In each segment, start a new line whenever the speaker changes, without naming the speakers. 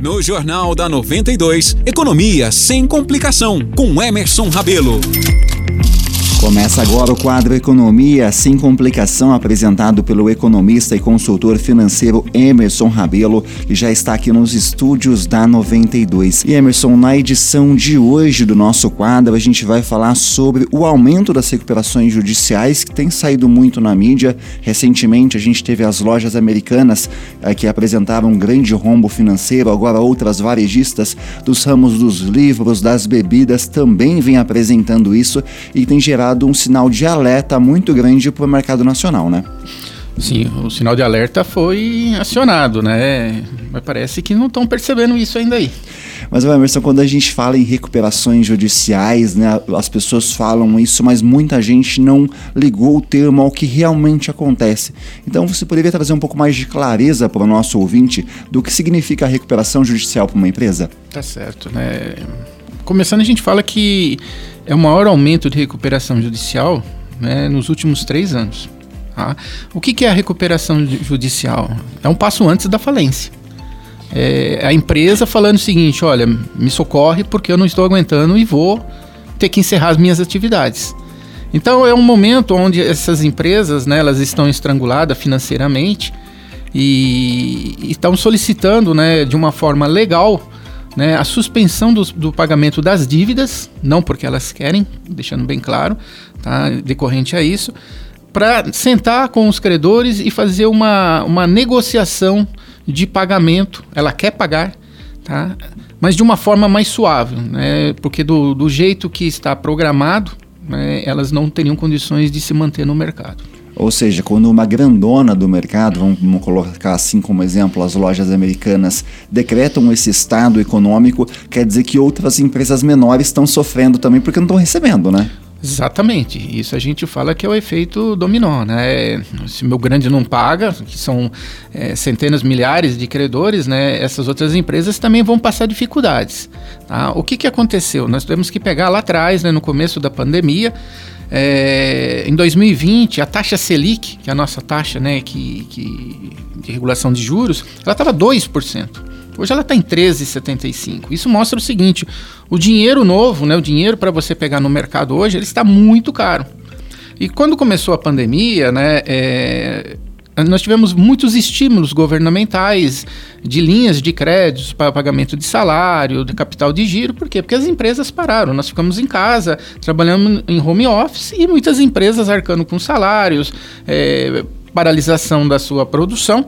No Jornal da 92, Economia sem complicação, com Emerson Rabelo.
Começa agora o quadro Economia Sem Complicação, apresentado pelo economista e consultor financeiro Emerson Rabelo, que já está aqui nos estúdios da 92. E Emerson, na edição de hoje do nosso quadro, a gente vai falar sobre o aumento das recuperações judiciais, que tem saído muito na mídia. Recentemente, a gente teve as lojas americanas eh, que apresentaram um grande rombo financeiro, agora outras varejistas dos ramos dos livros, das bebidas, também vêm apresentando isso e tem gerado dado um sinal de alerta muito grande para o mercado nacional, né?
Sim, o sinal de alerta foi acionado, né? Mas parece que não estão percebendo isso ainda aí.
Mas, Emerson, quando a gente fala em recuperações judiciais, né, as pessoas falam isso, mas muita gente não ligou o termo ao que realmente acontece. Então, você poderia trazer um pouco mais de clareza para o nosso ouvinte do que significa a recuperação judicial para uma empresa?
Tá certo, né? Começando, a gente fala que é o maior aumento de recuperação judicial né, nos últimos três anos. Tá? O que, que, é a recuperação judicial? É um passo antes da falência. É a empresa falando o seguinte: olha, me socorre porque eu não estou aguentando e vou ter que encerrar as minhas atividades. Então é um momento onde essas empresas, né, elas estão estranguladas financeiramente e, estão solicitando, né, de uma forma legal, né, a suspensão do, do, pagamento das dívidas, não porque elas querem, deixando bem claro, tá, decorrente a isso, para sentar com os credores e fazer uma, uma negociação de pagamento. Ela quer pagar, tá, mas de uma forma mais suave, né, porque do, do jeito que está programado, né, elas não teriam condições de se manter no mercado.
Ou seja, quando uma grandona do mercado, vamos colocar assim como exemplo as lojas americanas, decretam esse estado econômico, quer dizer que outras empresas menores estão sofrendo também porque não estão recebendo, né?
Exatamente. Isso a gente fala que é o efeito dominó, né? Se meu grande não paga, que são é, centenas, milhares de credores, né? Essas outras empresas também vão passar dificuldades. Tá? O que, que aconteceu? Nós temos que pegar lá atrás, né, no começo da pandemia, é, em 2020, a taxa Selic, que é a nossa taxa né, que, que de regulação de juros, ela estava 2%. Hoje ela está em 13,75. Isso mostra o seguinte: o dinheiro novo, né, o dinheiro para você pegar no mercado hoje, ele está muito caro. E quando começou a pandemia, né, é, nós tivemos muitos estímulos governamentais de linhas de créditos para pagamento de salário, de capital de giro. Por quê? Porque as empresas pararam. Nós ficamos em casa, trabalhando em home office e muitas empresas arcando com salários, é, paralisação da sua produção.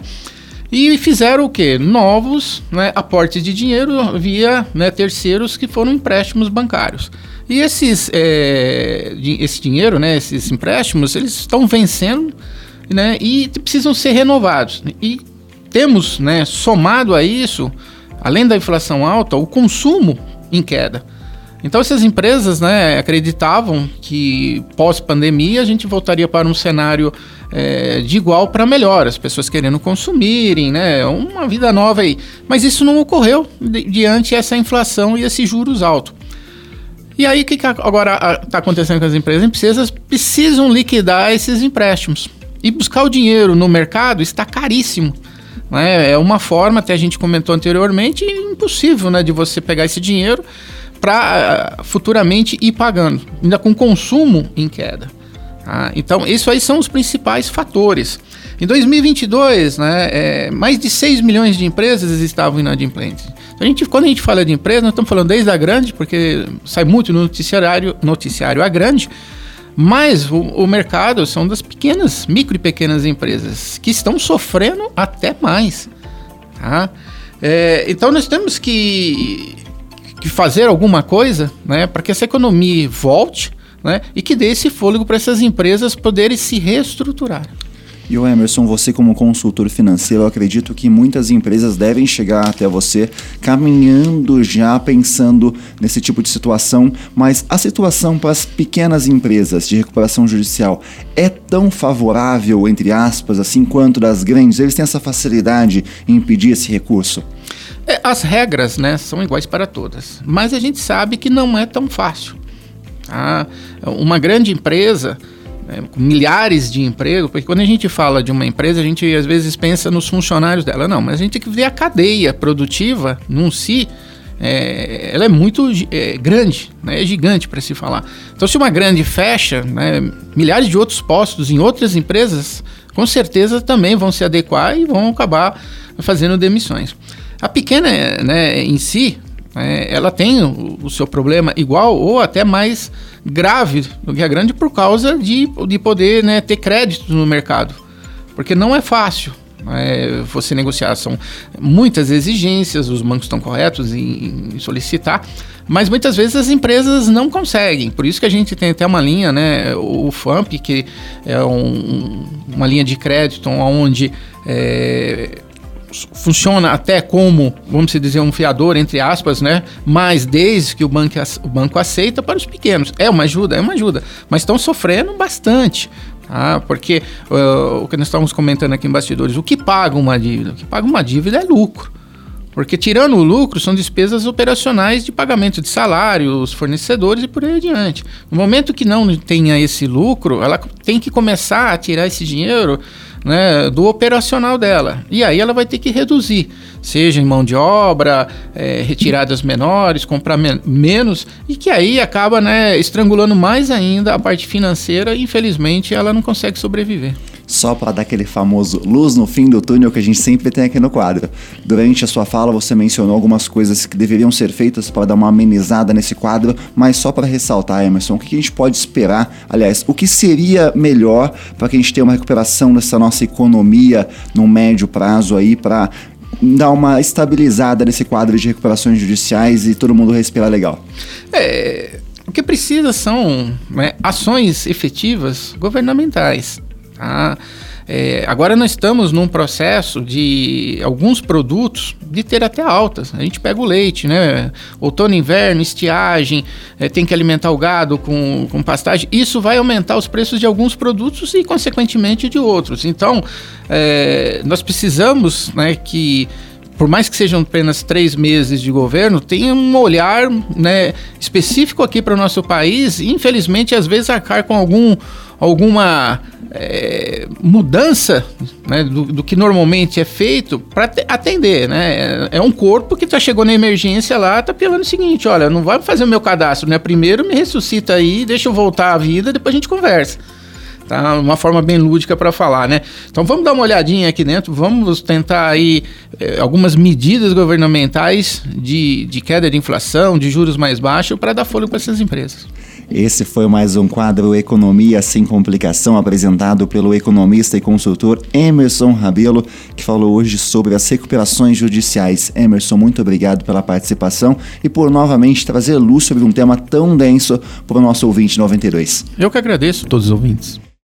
E fizeram o quê? Novos né, aportes de dinheiro via né, terceiros que foram empréstimos bancários. E esses, é, esse dinheiro, né, esses empréstimos, eles estão vencendo né, e precisam ser renovados. E temos, né, somado a isso, além da inflação alta, o consumo em queda. Então essas empresas né, acreditavam que pós-pandemia a gente voltaria para um cenário é, de igual para melhor, as pessoas querendo consumirem, né, uma vida nova aí. Mas isso não ocorreu di diante essa inflação e esses juros altos. E aí o que, que agora está acontecendo com as empresas? As empresas precisam liquidar esses empréstimos. E buscar o dinheiro no mercado está caríssimo. Né? É uma forma, até a gente comentou anteriormente, impossível né, de você pegar esse dinheiro para uh, futuramente ir pagando, ainda com consumo em queda. Tá? Então, isso aí são os principais fatores. Em 2022, né, é, mais de 6 milhões de empresas estavam inadimplentes. Então, a gente, quando a gente fala de empresa, nós estamos falando desde a grande, porque sai muito no noticiário, noticiário a grande, mas o, o, mercado são das pequenas, micro e pequenas empresas que estão sofrendo até mais. Tá? É, então nós temos que, que fazer alguma coisa né, para que essa economia volte né, e que dê esse fôlego para essas empresas poderem se reestruturar.
E o Emerson, você como consultor financeiro, eu acredito que muitas empresas devem chegar até você caminhando já pensando nesse tipo de situação, mas a situação para as pequenas empresas de recuperação judicial é tão favorável, entre aspas, assim quanto das grandes? Eles têm essa facilidade em impedir esse recurso?
É, as regras né, são iguais para todas, mas a gente sabe que não é tão fácil. Tá? Uma grande empresa é, milhares de empregos, porque quando a gente fala de uma empresa, a gente às vezes pensa nos funcionários dela. Não, mas a gente tem que ver a cadeia produtiva num si. É, ela é muito é, grande, né, é gigante para se falar. Então, se uma grande fecha, né, milhares de outros postos em outras empresas, com certeza também vão se adequar e vão acabar fazendo demissões. A pequena, né, em si, é, ela tem o, o, seu problema igual ou até mais grave do que a grande por causa de, de poder né, ter crédito no mercado. Porque não é fácil é, você negociar. São muitas exigências, os bancos estão corretos em, em, solicitar, mas muitas vezes as empresas não conseguem. Por isso que a gente tem até uma linha, né, o FAMP, que é um, uma linha de crédito onde. É, funciona até como, vamos dizer, um fiador, entre aspas, né? Mas desde que o banco, o banco aceita para os pequenos. É uma ajuda, é uma ajuda. Mas estão sofrendo bastante. Ah, porque uh, o que nós estávamos comentando aqui em bastidores, o que paga uma dívida? O que paga uma dívida é lucro. Porque tirando o lucro, são despesas operacionais de pagamento de salários, fornecedores e por aí adiante. No momento que não tenha esse lucro, ela tem que começar a tirar esse dinheiro né, do operacional dela. E aí ela vai ter que reduzir, seja em mão de obra, é, retiradas menores, comprar men menos, e que aí acaba né, estrangulando mais ainda a parte financeira e infelizmente ela não consegue sobreviver
só para dar aquele famoso luz no fim do túnel que a gente sempre tem aqui no quadro. Durante a sua fala, você mencionou algumas coisas que deveriam ser feitas para dar uma amenizada nesse quadro, mas só para ressaltar, Emerson, o que a gente pode esperar? Aliás, o que seria melhor para que a gente tenha uma recuperação dessa nossa economia no médio prazo aí para dar uma estabilizada nesse quadro de recuperações judiciais e todo mundo respirar legal?
É, o que precisa são né, ações efetivas governamentais. Tá? É, agora nós estamos num processo de alguns produtos de ter até altas. A gente pega o leite, né? Outono, inverno, estiagem, é, tem que alimentar o gado com, com pastagem. Isso vai aumentar os preços de alguns produtos e, consequentemente, de outros. Então, é, nós precisamos né, que por mais que sejam apenas três meses de governo, tem um olhar né, específico aqui para o nosso país. E, infelizmente, às vezes arcar com algum, alguma é, mudança né, do, do, que normalmente é feito para atender. Né? É, é um corpo que já chegou na emergência lá, tá pedindo o seguinte: olha, não vai fazer o meu cadastro, né? Primeiro me ressuscita aí, deixa eu voltar à vida, depois a gente conversa. Tá? Uma forma bem lúdica para falar, né? Então vamos dar uma olhadinha aqui dentro, vamos tentar aí eh, algumas medidas governamentais de, de queda de inflação, de juros mais baixos, para dar fôlego para essas empresas.
Esse foi mais um quadro Economia Sem Complicação, apresentado pelo economista e consultor Emerson Rabelo, que falou hoje sobre as recuperações judiciais. Emerson, muito obrigado pela participação e por novamente trazer luz sobre um tema tão denso para o nosso ouvinte 92.
Eu que agradeço todos os ouvintes.